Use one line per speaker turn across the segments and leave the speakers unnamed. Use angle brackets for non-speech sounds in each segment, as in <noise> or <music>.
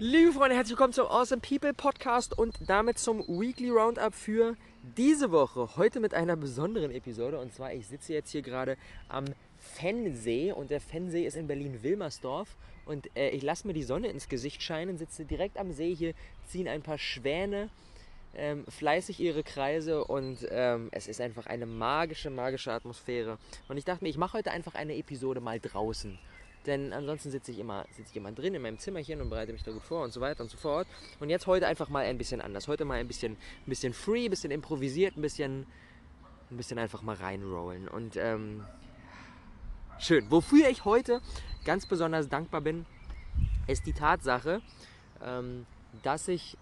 Liebe Freunde, herzlich willkommen zum Awesome People Podcast und damit zum Weekly Roundup für diese Woche. Heute mit einer besonderen Episode und zwar, ich sitze jetzt hier gerade am Fennsee und der Fennsee ist in Berlin-Wilmersdorf und äh, ich lasse mir die Sonne ins Gesicht scheinen, sitze direkt am See hier, ziehen ein paar Schwäne ähm, fleißig ihre Kreise und ähm, es ist einfach eine magische, magische Atmosphäre. Und ich dachte mir, ich mache heute einfach eine Episode mal draußen. Denn ansonsten sitze ich, immer, sitze ich immer drin in meinem Zimmerchen und bereite mich da gut vor und so weiter und so fort. Und jetzt heute einfach mal ein bisschen anders. Heute mal ein bisschen, ein bisschen free, ein bisschen improvisiert, ein bisschen, ein bisschen einfach mal reinrollen. Und ähm, schön. Wofür ich heute ganz besonders dankbar bin, ist die Tatsache, ähm, dass ich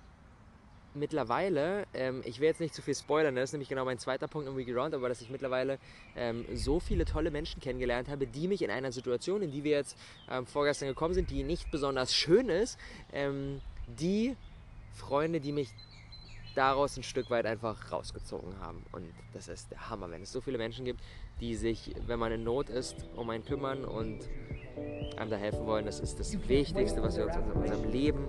mittlerweile, ähm, ich will jetzt nicht zu viel spoilern, das ist nämlich genau mein zweiter Punkt im Weekly Round, aber dass ich mittlerweile ähm, so viele tolle Menschen kennengelernt habe, die mich in einer Situation, in die wir jetzt ähm, vorgestern gekommen sind, die nicht besonders schön ist, ähm, die Freunde, die mich daraus ein Stück weit einfach rausgezogen haben. Und das ist der Hammer, wenn es so viele Menschen gibt, die sich, wenn man in Not ist, um einen kümmern und einem da helfen wollen. Das ist das Wichtigste, was wir uns in unserem Leben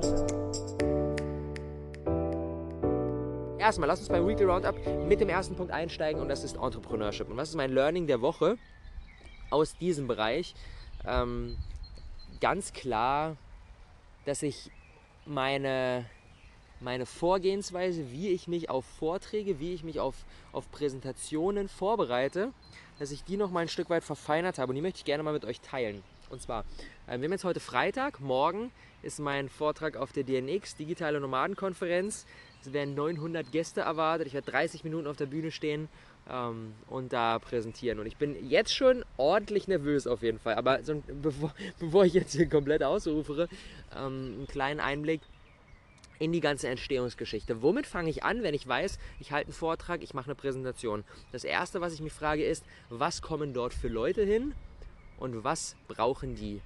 Erstmal, lass uns beim Weekly Roundup mit dem ersten Punkt einsteigen und das ist Entrepreneurship. Und was ist mein Learning der Woche aus diesem Bereich? Ähm, ganz klar, dass ich meine, meine Vorgehensweise, wie ich mich auf Vorträge, wie ich mich auf, auf Präsentationen vorbereite, dass ich die noch mal ein Stück weit verfeinert habe und die möchte ich gerne mal mit euch teilen. Und zwar, äh, wir haben jetzt heute Freitag, morgen ist mein Vortrag auf der DNX, Digitale Nomadenkonferenz. Es werden 900 Gäste erwartet, ich werde 30 Minuten auf der Bühne stehen ähm, und da präsentieren. Und ich bin jetzt schon ordentlich nervös auf jeden Fall. Aber so, <laughs> bevor, bevor ich jetzt hier komplett ausrufere, ähm, einen kleinen Einblick in die ganze Entstehungsgeschichte. Womit fange ich an, wenn ich weiß, ich halte einen Vortrag, ich mache eine Präsentation? Das Erste, was ich mich frage, ist, was kommen dort für Leute hin und was brauchen die?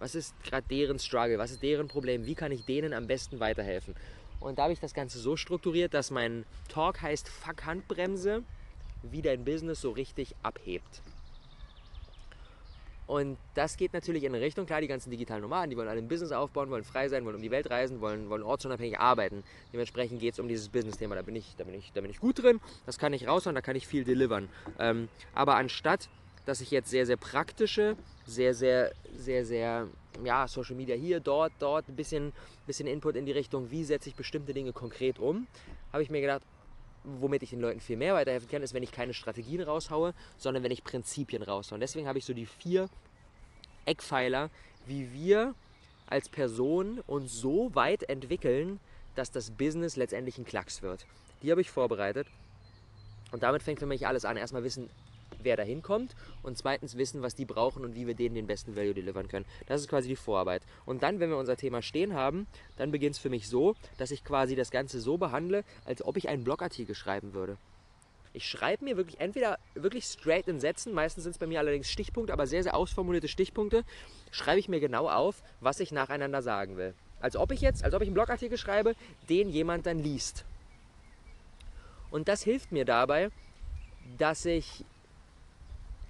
Was ist gerade deren Struggle? Was ist deren Problem? Wie kann ich denen am besten weiterhelfen? Und da habe ich das Ganze so strukturiert, dass mein Talk heißt Fuck Handbremse, wie dein Business so richtig abhebt. Und das geht natürlich in eine Richtung, klar, die ganzen digitalen Nomaden, die wollen alle ein Business aufbauen, wollen frei sein, wollen um die Welt reisen, wollen, wollen ortsunabhängig arbeiten. Dementsprechend geht es um dieses Business-Thema. Da, bin ich, da, da bin ich gut drin, das kann ich raushauen, da kann ich viel delivern. Ähm, aber anstatt, dass ich jetzt sehr, sehr praktische, sehr, sehr, sehr, sehr, ja, Social Media hier, dort, dort, ein bisschen, bisschen Input in die Richtung, wie setze ich bestimmte Dinge konkret um, habe ich mir gedacht, womit ich den Leuten viel mehr weiterhelfen kann, ist, wenn ich keine Strategien raushaue, sondern wenn ich Prinzipien raushaue. Und deswegen habe ich so die vier Eckpfeiler, wie wir als Person uns so weit entwickeln, dass das Business letztendlich ein Klacks wird. Die habe ich vorbereitet. Und damit fängt für mich alles an. Erstmal wissen, wer da hinkommt und zweitens wissen, was die brauchen und wie wir denen den besten Value delivern können. Das ist quasi die Vorarbeit. Und dann, wenn wir unser Thema stehen haben, dann beginnt es für mich so, dass ich quasi das Ganze so behandle, als ob ich einen Blogartikel schreiben würde. Ich schreibe mir wirklich entweder wirklich straight in Sätzen, meistens sind es bei mir allerdings Stichpunkte, aber sehr, sehr ausformulierte Stichpunkte, schreibe ich mir genau auf, was ich nacheinander sagen will. Als ob ich jetzt, als ob ich einen Blogartikel schreibe, den jemand dann liest. Und das hilft mir dabei, dass ich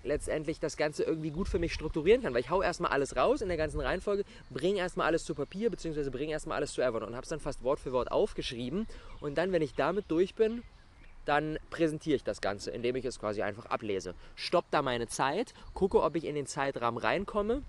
letztendlich das Ganze irgendwie gut für mich strukturieren kann, weil ich hau erstmal alles raus in der ganzen Reihenfolge, bringe erstmal alles zu Papier, beziehungsweise bringe erstmal alles zu Evernote und habe es dann fast Wort für Wort aufgeschrieben und dann, wenn ich damit durch bin, dann präsentiere ich das Ganze, indem ich es quasi einfach ablese. Stopp da meine Zeit, gucke, ob ich in den Zeitrahmen reinkomme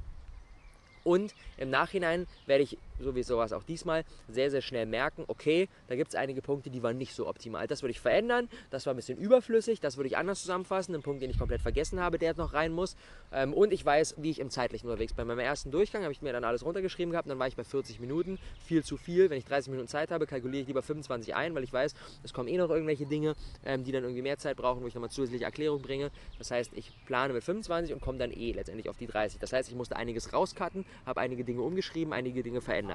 und im Nachhinein werde ich, so wie sowas auch diesmal, sehr, sehr schnell merken, okay, da gibt es einige Punkte, die waren nicht so optimal. Das würde ich verändern, das war ein bisschen überflüssig, das würde ich anders zusammenfassen, ein Punkt, den ich komplett vergessen habe, der noch rein muss. Ähm, und ich weiß, wie ich im zeitlichen unterwegs bin. Bei meinem ersten Durchgang habe ich mir dann alles runtergeschrieben gehabt, dann war ich bei 40 Minuten, viel zu viel. Wenn ich 30 Minuten Zeit habe, kalkuliere ich lieber 25 ein, weil ich weiß, es kommen eh noch irgendwelche Dinge, ähm, die dann irgendwie mehr Zeit brauchen, wo ich nochmal zusätzliche Erklärung bringe. Das heißt, ich plane mit 25 und komme dann eh letztendlich auf die 30. Das heißt, ich musste einiges rauscutten, habe einige Dinge umgeschrieben, einige Dinge verändert.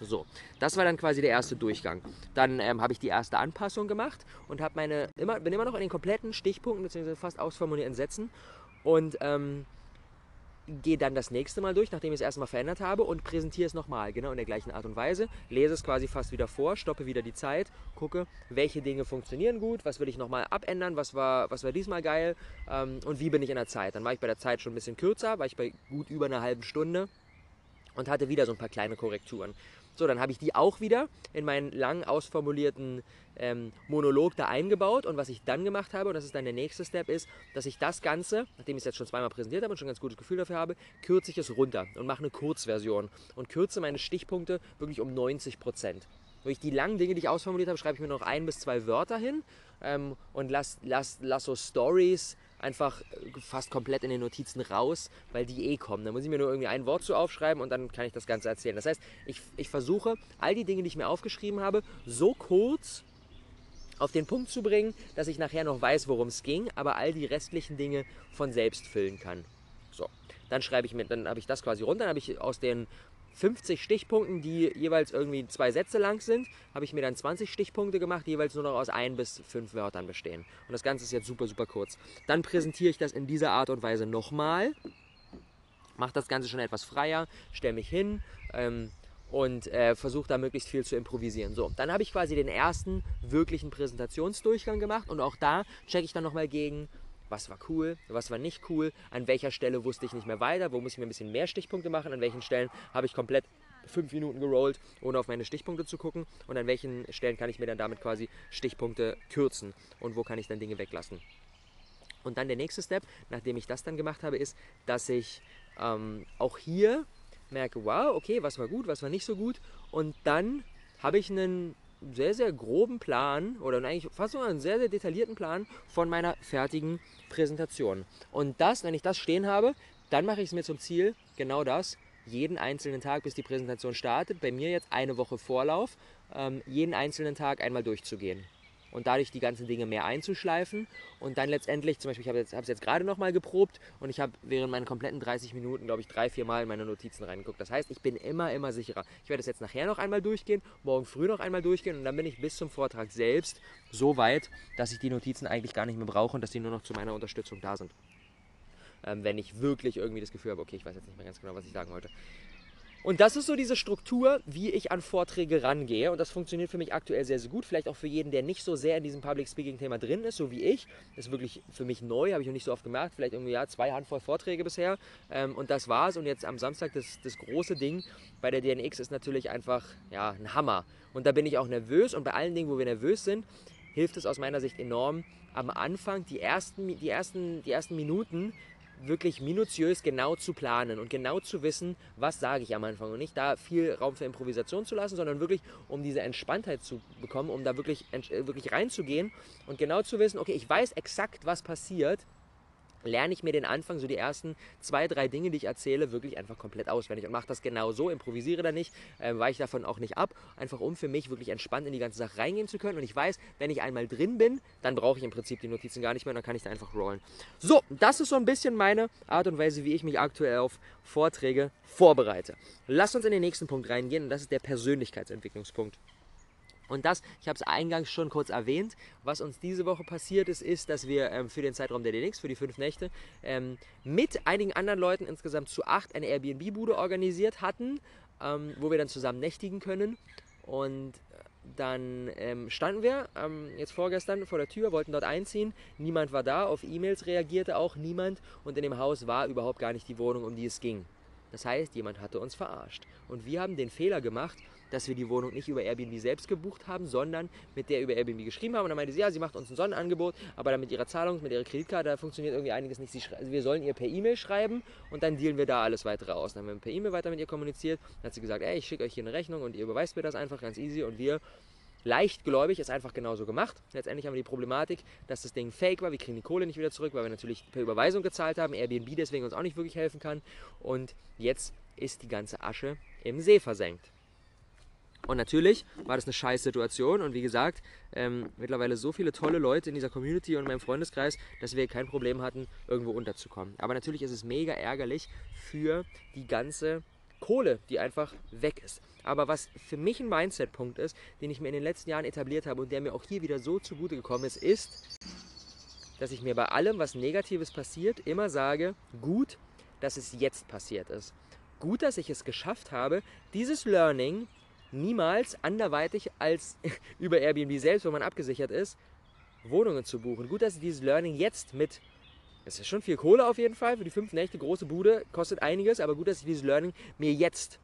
So, das war dann quasi der erste Durchgang. Dann ähm, habe ich die erste Anpassung gemacht und habe meine, immer, bin immer noch in den kompletten Stichpunkten bzw. fast ausformulierten Sätzen und ähm, gehe dann das nächste Mal durch, nachdem ich es erstmal verändert habe und präsentiere es nochmal, genau in der gleichen Art und Weise. Lese es quasi fast wieder vor, stoppe wieder die Zeit, gucke, welche Dinge funktionieren gut, was will ich nochmal abändern, was war, was war diesmal geil ähm, und wie bin ich in der Zeit. Dann war ich bei der Zeit schon ein bisschen kürzer, war ich bei gut über einer halben Stunde und hatte wieder so ein paar kleine Korrekturen. So, dann habe ich die auch wieder in meinen lang ausformulierten ähm, Monolog da eingebaut. Und was ich dann gemacht habe, und das ist dann der nächste Step, ist, dass ich das Ganze, nachdem ich es jetzt schon zweimal präsentiert habe und schon ein ganz gutes Gefühl dafür habe, kürze ich es runter und mache eine Kurzversion und kürze meine Stichpunkte wirklich um 90 Prozent. Durch die langen Dinge, die ich ausformuliert habe, schreibe ich mir noch ein bis zwei Wörter hin ähm, und lass, lass, lass so Stories einfach äh, fast komplett in den Notizen raus, weil die eh kommen. Da muss ich mir nur irgendwie ein Wort zu aufschreiben und dann kann ich das Ganze erzählen. Das heißt, ich, ich versuche, all die Dinge, die ich mir aufgeschrieben habe, so kurz auf den Punkt zu bringen, dass ich nachher noch weiß, worum es ging, aber all die restlichen Dinge von selbst füllen kann. So, dann schreibe ich mir, dann habe ich das quasi runter, dann habe ich aus den 50 Stichpunkten, die jeweils irgendwie zwei Sätze lang sind, habe ich mir dann 20 Stichpunkte gemacht, die jeweils nur noch aus ein bis fünf Wörtern bestehen. Und das Ganze ist jetzt super, super kurz. Dann präsentiere ich das in dieser Art und Weise nochmal, mache das Ganze schon etwas freier, stelle mich hin ähm, und äh, versuche da möglichst viel zu improvisieren. So, dann habe ich quasi den ersten wirklichen Präsentationsdurchgang gemacht und auch da checke ich dann nochmal gegen, was war cool, was war nicht cool, an welcher Stelle wusste ich nicht mehr weiter, wo muss ich mir ein bisschen mehr Stichpunkte machen, an welchen Stellen habe ich komplett fünf Minuten gerollt, ohne auf meine Stichpunkte zu gucken und an welchen Stellen kann ich mir dann damit quasi Stichpunkte kürzen und wo kann ich dann Dinge weglassen. Und dann der nächste Step, nachdem ich das dann gemacht habe, ist, dass ich ähm, auch hier merke, wow, okay, was war gut, was war nicht so gut und dann habe ich einen sehr, sehr groben Plan oder eigentlich fast sogar einen sehr, sehr detaillierten Plan von meiner fertigen Präsentation. Und das, wenn ich das stehen habe, dann mache ich es mir zum Ziel, genau das, jeden einzelnen Tag, bis die Präsentation startet, bei mir jetzt eine Woche Vorlauf, ähm, jeden einzelnen Tag einmal durchzugehen und dadurch die ganzen Dinge mehr einzuschleifen und dann letztendlich, zum Beispiel, ich habe es jetzt, jetzt gerade nochmal geprobt und ich habe während meinen kompletten 30 Minuten, glaube ich, drei, vier Mal in meine Notizen reingeguckt. Das heißt, ich bin immer, immer sicherer. Ich werde es jetzt nachher noch einmal durchgehen, morgen früh noch einmal durchgehen und dann bin ich bis zum Vortrag selbst so weit, dass ich die Notizen eigentlich gar nicht mehr brauche und dass die nur noch zu meiner Unterstützung da sind. Ähm, wenn ich wirklich irgendwie das Gefühl habe, okay, ich weiß jetzt nicht mehr ganz genau, was ich sagen wollte. Und das ist so diese Struktur, wie ich an Vorträge rangehe. Und das funktioniert für mich aktuell sehr, sehr gut. Vielleicht auch für jeden, der nicht so sehr in diesem Public Speaking-Thema drin ist, so wie ich. Das ist wirklich für mich neu, habe ich noch nicht so oft gemerkt. Vielleicht irgendwie ja, zwei Handvoll Vorträge bisher. Ähm, und das war's. Und jetzt am Samstag das, das große Ding bei der DNX ist natürlich einfach ja, ein Hammer. Und da bin ich auch nervös. Und bei allen Dingen, wo wir nervös sind, hilft es aus meiner Sicht enorm, am Anfang, die ersten, die ersten, die ersten Minuten wirklich minutiös genau zu planen und genau zu wissen, was sage ich am Anfang. Und nicht da viel Raum für Improvisation zu lassen, sondern wirklich um diese Entspanntheit zu bekommen, um da wirklich, äh, wirklich reinzugehen und genau zu wissen, okay, ich weiß exakt, was passiert lerne ich mir den Anfang, so die ersten zwei, drei Dinge, die ich erzähle, wirklich einfach komplett auswendig und mache das genau so, improvisiere da nicht, äh, weiche davon auch nicht ab, einfach um für mich wirklich entspannt in die ganze Sache reingehen zu können und ich weiß, wenn ich einmal drin bin, dann brauche ich im Prinzip die Notizen gar nicht mehr dann kann ich da einfach rollen. So, das ist so ein bisschen meine Art und Weise, wie ich mich aktuell auf Vorträge vorbereite. Lasst uns in den nächsten Punkt reingehen und das ist der Persönlichkeitsentwicklungspunkt. Und das, ich habe es eingangs schon kurz erwähnt, was uns diese Woche passiert ist, ist, dass wir ähm, für den Zeitraum der DNX, für die fünf Nächte, ähm, mit einigen anderen Leuten insgesamt zu acht eine Airbnb-Bude organisiert hatten, ähm, wo wir dann zusammen nächtigen können. Und äh, dann ähm, standen wir ähm, jetzt vorgestern vor der Tür, wollten dort einziehen. Niemand war da, auf E-Mails reagierte auch niemand und in dem Haus war überhaupt gar nicht die Wohnung, um die es ging. Das heißt, jemand hatte uns verarscht. Und wir haben den Fehler gemacht, dass wir die Wohnung nicht über Airbnb selbst gebucht haben, sondern mit der über Airbnb geschrieben haben. Und dann meinte sie, ja, sie macht uns ein Sonnenangebot, aber dann mit ihrer Zahlung, mit ihrer Kreditkarte, da funktioniert irgendwie einiges nicht. Also wir sollen ihr per E-Mail schreiben und dann dealen wir da alles weitere aus. Dann haben wir per E-Mail weiter mit ihr kommuniziert. Dann hat sie gesagt, ey, ich schicke euch hier eine Rechnung und ihr überweist mir das einfach ganz easy und wir leichtgläubig ist einfach genauso gemacht. Letztendlich haben wir die Problematik, dass das Ding fake war. Wir kriegen die Kohle nicht wieder zurück, weil wir natürlich per Überweisung gezahlt haben. Airbnb deswegen uns auch nicht wirklich helfen kann. Und jetzt ist die ganze Asche im See versenkt. Und natürlich war das eine scheiß Situation und wie gesagt, ähm, mittlerweile so viele tolle Leute in dieser Community und in meinem Freundeskreis, dass wir kein Problem hatten, irgendwo unterzukommen. Aber natürlich ist es mega ärgerlich für die ganze Kohle, die einfach weg ist. Aber was für mich ein Mindset-Punkt ist, den ich mir in den letzten Jahren etabliert habe und der mir auch hier wieder so zugute gekommen ist, ist, dass ich mir bei allem, was Negatives passiert, immer sage, gut, dass es jetzt passiert ist. Gut, dass ich es geschafft habe, dieses Learning niemals anderweitig als <laughs> über Airbnb selbst, wo man abgesichert ist, Wohnungen zu buchen. Gut, dass ich dieses Learning jetzt mit, das ist schon viel Kohle auf jeden Fall, für die fünf Nächte große Bude, kostet einiges, aber gut, dass ich dieses Learning mir jetzt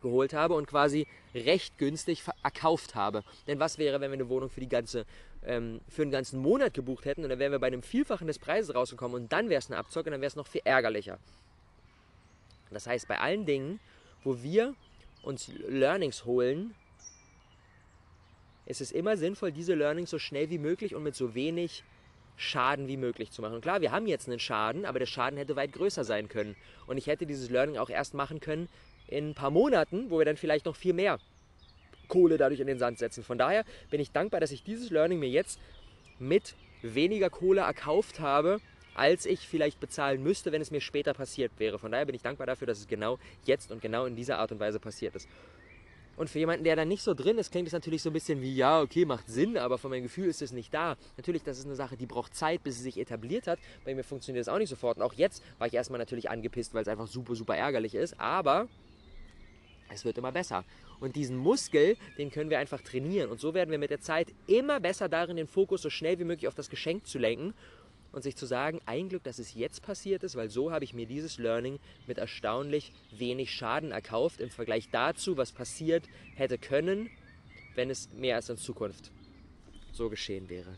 geholt habe und quasi recht günstig erkauft habe. Denn was wäre, wenn wir eine Wohnung für, die ganze, ähm, für einen ganzen Monat gebucht hätten und dann wären wir bei einem Vielfachen des Preises rausgekommen und dann wäre es eine Abzocke und dann wäre es noch viel ärgerlicher. Das heißt, bei allen Dingen, wo wir uns Learnings holen, ist es immer sinnvoll, diese Learnings so schnell wie möglich und mit so wenig Schaden wie möglich zu machen. Und klar, wir haben jetzt einen Schaden, aber der Schaden hätte weit größer sein können. Und ich hätte dieses Learning auch erst machen können in ein paar Monaten, wo wir dann vielleicht noch viel mehr Kohle dadurch in den Sand setzen. Von daher bin ich dankbar, dass ich dieses Learning mir jetzt mit weniger Kohle erkauft habe, als ich vielleicht bezahlen müsste, wenn es mir später passiert wäre. Von daher bin ich dankbar dafür, dass es genau jetzt und genau in dieser Art und Weise passiert ist. Und für jemanden, der da nicht so drin ist, klingt es natürlich so ein bisschen wie, ja, okay, macht Sinn, aber von meinem Gefühl ist es nicht da. Natürlich, das ist eine Sache, die braucht Zeit, bis sie sich etabliert hat. Bei mir funktioniert es auch nicht sofort. Und auch jetzt war ich erstmal natürlich angepisst, weil es einfach super, super ärgerlich ist. Aber es wird immer besser. Und diesen Muskel, den können wir einfach trainieren. Und so werden wir mit der Zeit immer besser darin, den Fokus so schnell wie möglich auf das Geschenk zu lenken und sich zu sagen, ein Glück, dass es jetzt passiert ist, weil so habe ich mir dieses Learning mit erstaunlich wenig Schaden erkauft im Vergleich dazu, was passiert hätte können, wenn es mehr als in Zukunft so geschehen wäre.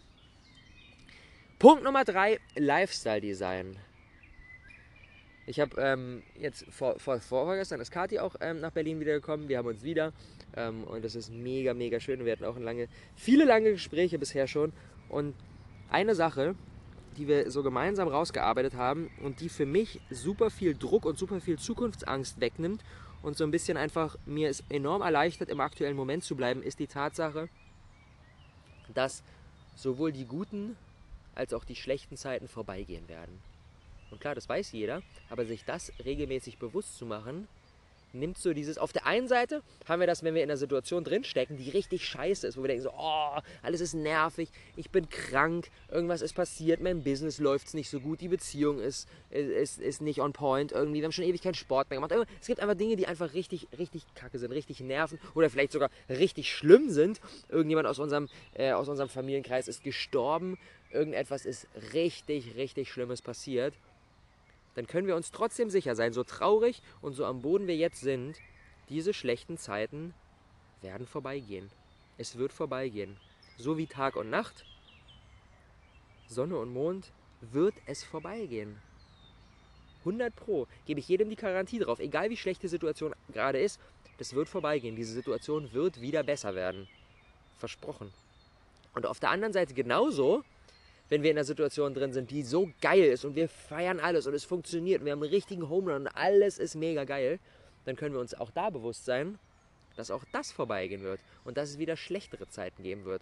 Punkt Nummer drei, Lifestyle Design. Ich habe ähm, jetzt vor, vor, vorgestern ist Kati auch ähm, nach Berlin wiedergekommen. Wir haben uns wieder ähm, und das ist mega, mega schön. Wir hatten auch lange, viele lange Gespräche bisher schon. Und eine Sache, die wir so gemeinsam rausgearbeitet haben und die für mich super viel Druck und super viel Zukunftsangst wegnimmt und so ein bisschen einfach mir es enorm erleichtert, im aktuellen Moment zu bleiben, ist die Tatsache, dass sowohl die guten als auch die schlechten Zeiten vorbeigehen werden. Und klar, das weiß jeder, aber sich das regelmäßig bewusst zu machen, nimmt so dieses. Auf der einen Seite haben wir das, wenn wir in einer Situation drinstecken, die richtig scheiße ist, wo wir denken so, oh, alles ist nervig, ich bin krank, irgendwas ist passiert, mein Business läuft nicht so gut, die Beziehung ist, ist, ist nicht on point, irgendwie, wir haben schon ewig keinen Sport mehr gemacht. Es gibt einfach Dinge, die einfach richtig, richtig kacke sind, richtig nerven oder vielleicht sogar richtig schlimm sind. Irgendjemand aus unserem, äh, aus unserem Familienkreis ist gestorben, irgendetwas ist richtig, richtig Schlimmes passiert dann können wir uns trotzdem sicher sein, so traurig und so am Boden wir jetzt sind, diese schlechten Zeiten werden vorbeigehen. Es wird vorbeigehen. So wie Tag und Nacht, Sonne und Mond, wird es vorbeigehen. 100 Pro gebe ich jedem die Garantie drauf, egal wie schlecht die Situation gerade ist, das wird vorbeigehen. Diese Situation wird wieder besser werden. Versprochen. Und auf der anderen Seite genauso wenn wir in einer Situation drin sind, die so geil ist und wir feiern alles und es funktioniert und wir haben einen richtigen Home Run und alles ist mega geil, dann können wir uns auch da bewusst sein, dass auch das vorbeigehen wird und dass es wieder schlechtere Zeiten geben wird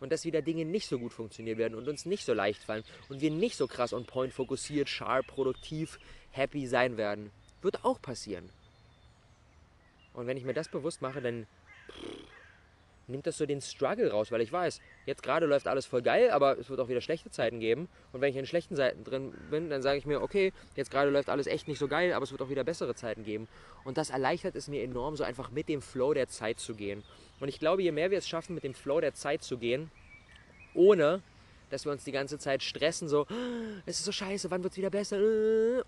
und dass wieder Dinge nicht so gut funktionieren werden und uns nicht so leicht fallen und wir nicht so krass on point fokussiert, sharp, produktiv, happy sein werden. Wird auch passieren. Und wenn ich mir das bewusst mache, dann nimmt das so den Struggle raus, weil ich weiß, jetzt gerade läuft alles voll geil, aber es wird auch wieder schlechte Zeiten geben. Und wenn ich in schlechten Zeiten drin bin, dann sage ich mir, okay, jetzt gerade läuft alles echt nicht so geil, aber es wird auch wieder bessere Zeiten geben. Und das erleichtert es mir enorm, so einfach mit dem Flow der Zeit zu gehen. Und ich glaube, je mehr wir es schaffen, mit dem Flow der Zeit zu gehen, ohne dass wir uns die ganze Zeit stressen, so, es ist so scheiße, wann wird es wieder besser?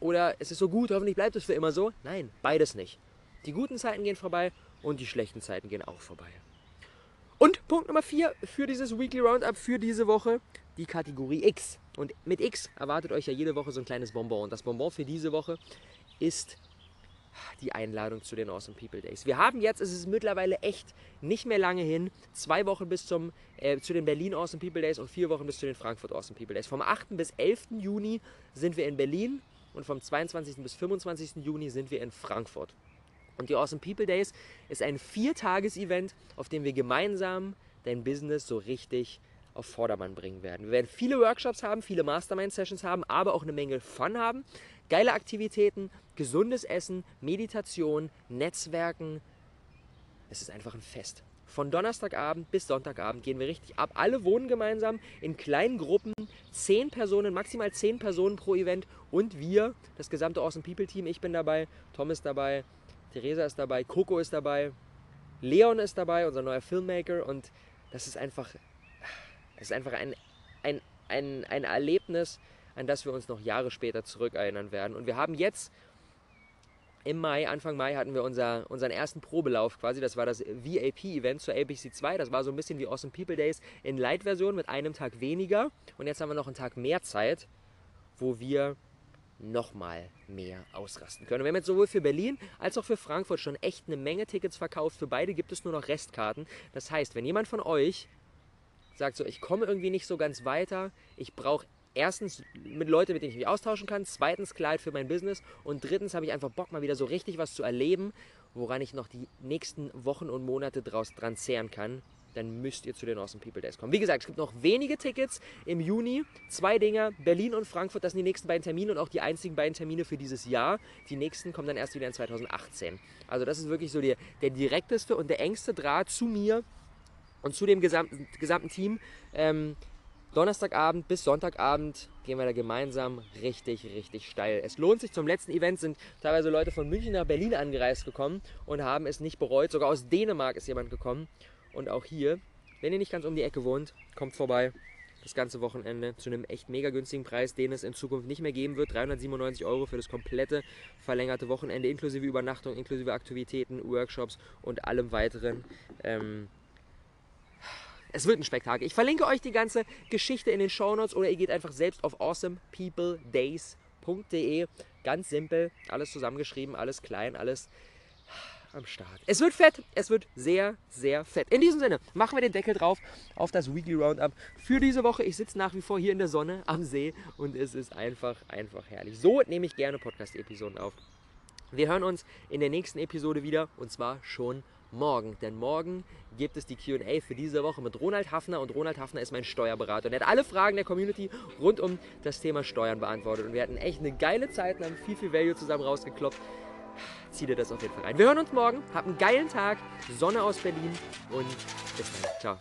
Oder es ist so gut, hoffentlich bleibt es für immer so. Nein, beides nicht. Die guten Zeiten gehen vorbei und die schlechten Zeiten gehen auch vorbei. Und Punkt Nummer 4 für dieses Weekly Roundup für diese Woche, die Kategorie X. Und mit X erwartet euch ja jede Woche so ein kleines Bonbon. Und das Bonbon für diese Woche ist die Einladung zu den Awesome People Days. Wir haben jetzt, es ist mittlerweile echt nicht mehr lange hin, zwei Wochen bis zum, äh, zu den Berlin Awesome People Days und vier Wochen bis zu den Frankfurt Awesome People Days. Vom 8. bis 11. Juni sind wir in Berlin und vom 22. bis 25. Juni sind wir in Frankfurt. Und die Awesome People Days ist ein Viertages-Event, auf dem wir gemeinsam dein Business so richtig auf Vordermann bringen werden. Wir werden viele Workshops haben, viele Mastermind-Sessions haben, aber auch eine Menge Fun haben. Geile Aktivitäten, gesundes Essen, Meditation, Netzwerken. Es ist einfach ein Fest. Von Donnerstagabend bis Sonntagabend gehen wir richtig ab. Alle wohnen gemeinsam in kleinen Gruppen, zehn Personen, maximal zehn Personen pro Event und wir, das gesamte Awesome People Team. Ich bin dabei, Tom ist dabei, Theresa ist dabei, Coco ist dabei, Leon ist dabei, unser neuer Filmmaker und das ist einfach, das ist einfach ein, ein, ein, ein Erlebnis, an das wir uns noch Jahre später zurückerinnern werden. Und wir haben jetzt im Mai, Anfang Mai, hatten wir unser, unseren ersten Probelauf quasi. Das war das VIP-Event zur APC 2. Das war so ein bisschen wie Awesome People Days in Light-Version mit einem Tag weniger. Und jetzt haben wir noch einen Tag mehr Zeit, wo wir nochmal mehr ausrasten können. Wir haben jetzt sowohl für Berlin als auch für Frankfurt schon echt eine Menge Tickets verkauft. Für beide gibt es nur noch Restkarten. Das heißt, wenn jemand von euch sagt so, ich komme irgendwie nicht so ganz weiter, ich brauche erstens mit Leuten, mit denen ich mich austauschen kann, zweitens Klarheit für mein Business und drittens habe ich einfach Bock, mal wieder so richtig was zu erleben, woran ich noch die nächsten Wochen und Monate draus dran zehren kann, dann müsst ihr zu den Awesome People Days kommen. Wie gesagt, es gibt noch wenige Tickets im Juni. Zwei Dinger, Berlin und Frankfurt, das sind die nächsten beiden Termine und auch die einzigen beiden Termine für dieses Jahr. Die nächsten kommen dann erst wieder in 2018. Also das ist wirklich so der, der direkteste und der engste Draht zu mir und zu dem gesamten, gesamten Team. Ähm, Donnerstagabend bis Sonntagabend gehen wir da gemeinsam richtig, richtig steil. Es lohnt sich. Zum letzten Event sind teilweise Leute von München nach Berlin angereist gekommen und haben es nicht bereut. Sogar aus Dänemark ist jemand gekommen. Und auch hier, wenn ihr nicht ganz um die Ecke wohnt, kommt vorbei. Das ganze Wochenende zu einem echt mega günstigen Preis, den es in Zukunft nicht mehr geben wird. 397 Euro für das komplette verlängerte Wochenende, inklusive Übernachtung, inklusive Aktivitäten, Workshops und allem weiteren. Ähm, es wird ein Spektakel. Ich verlinke euch die ganze Geschichte in den Shownotes oder ihr geht einfach selbst auf awesomepeopledays.de. Ganz simpel, alles zusammengeschrieben, alles klein, alles am Start. Es wird fett, es wird sehr, sehr fett. In diesem Sinne, machen wir den Deckel drauf auf das Weekly Roundup für diese Woche. Ich sitze nach wie vor hier in der Sonne am See und es ist einfach, einfach herrlich. So nehme ich gerne Podcast-Episoden auf. Wir hören uns in der nächsten Episode wieder und zwar schon morgen. Denn morgen gibt es die QA für diese Woche mit Ronald Hafner und Ronald Hafner ist mein Steuerberater und er hat alle Fragen der Community rund um das Thema Steuern beantwortet. Und wir hatten echt eine geile Zeit und haben viel, viel Value zusammen rausgeklopft. Zieh dir das auf jeden Fall rein. Wir hören uns morgen. Habt einen geilen Tag. Sonne aus Berlin und bis dann. Ciao.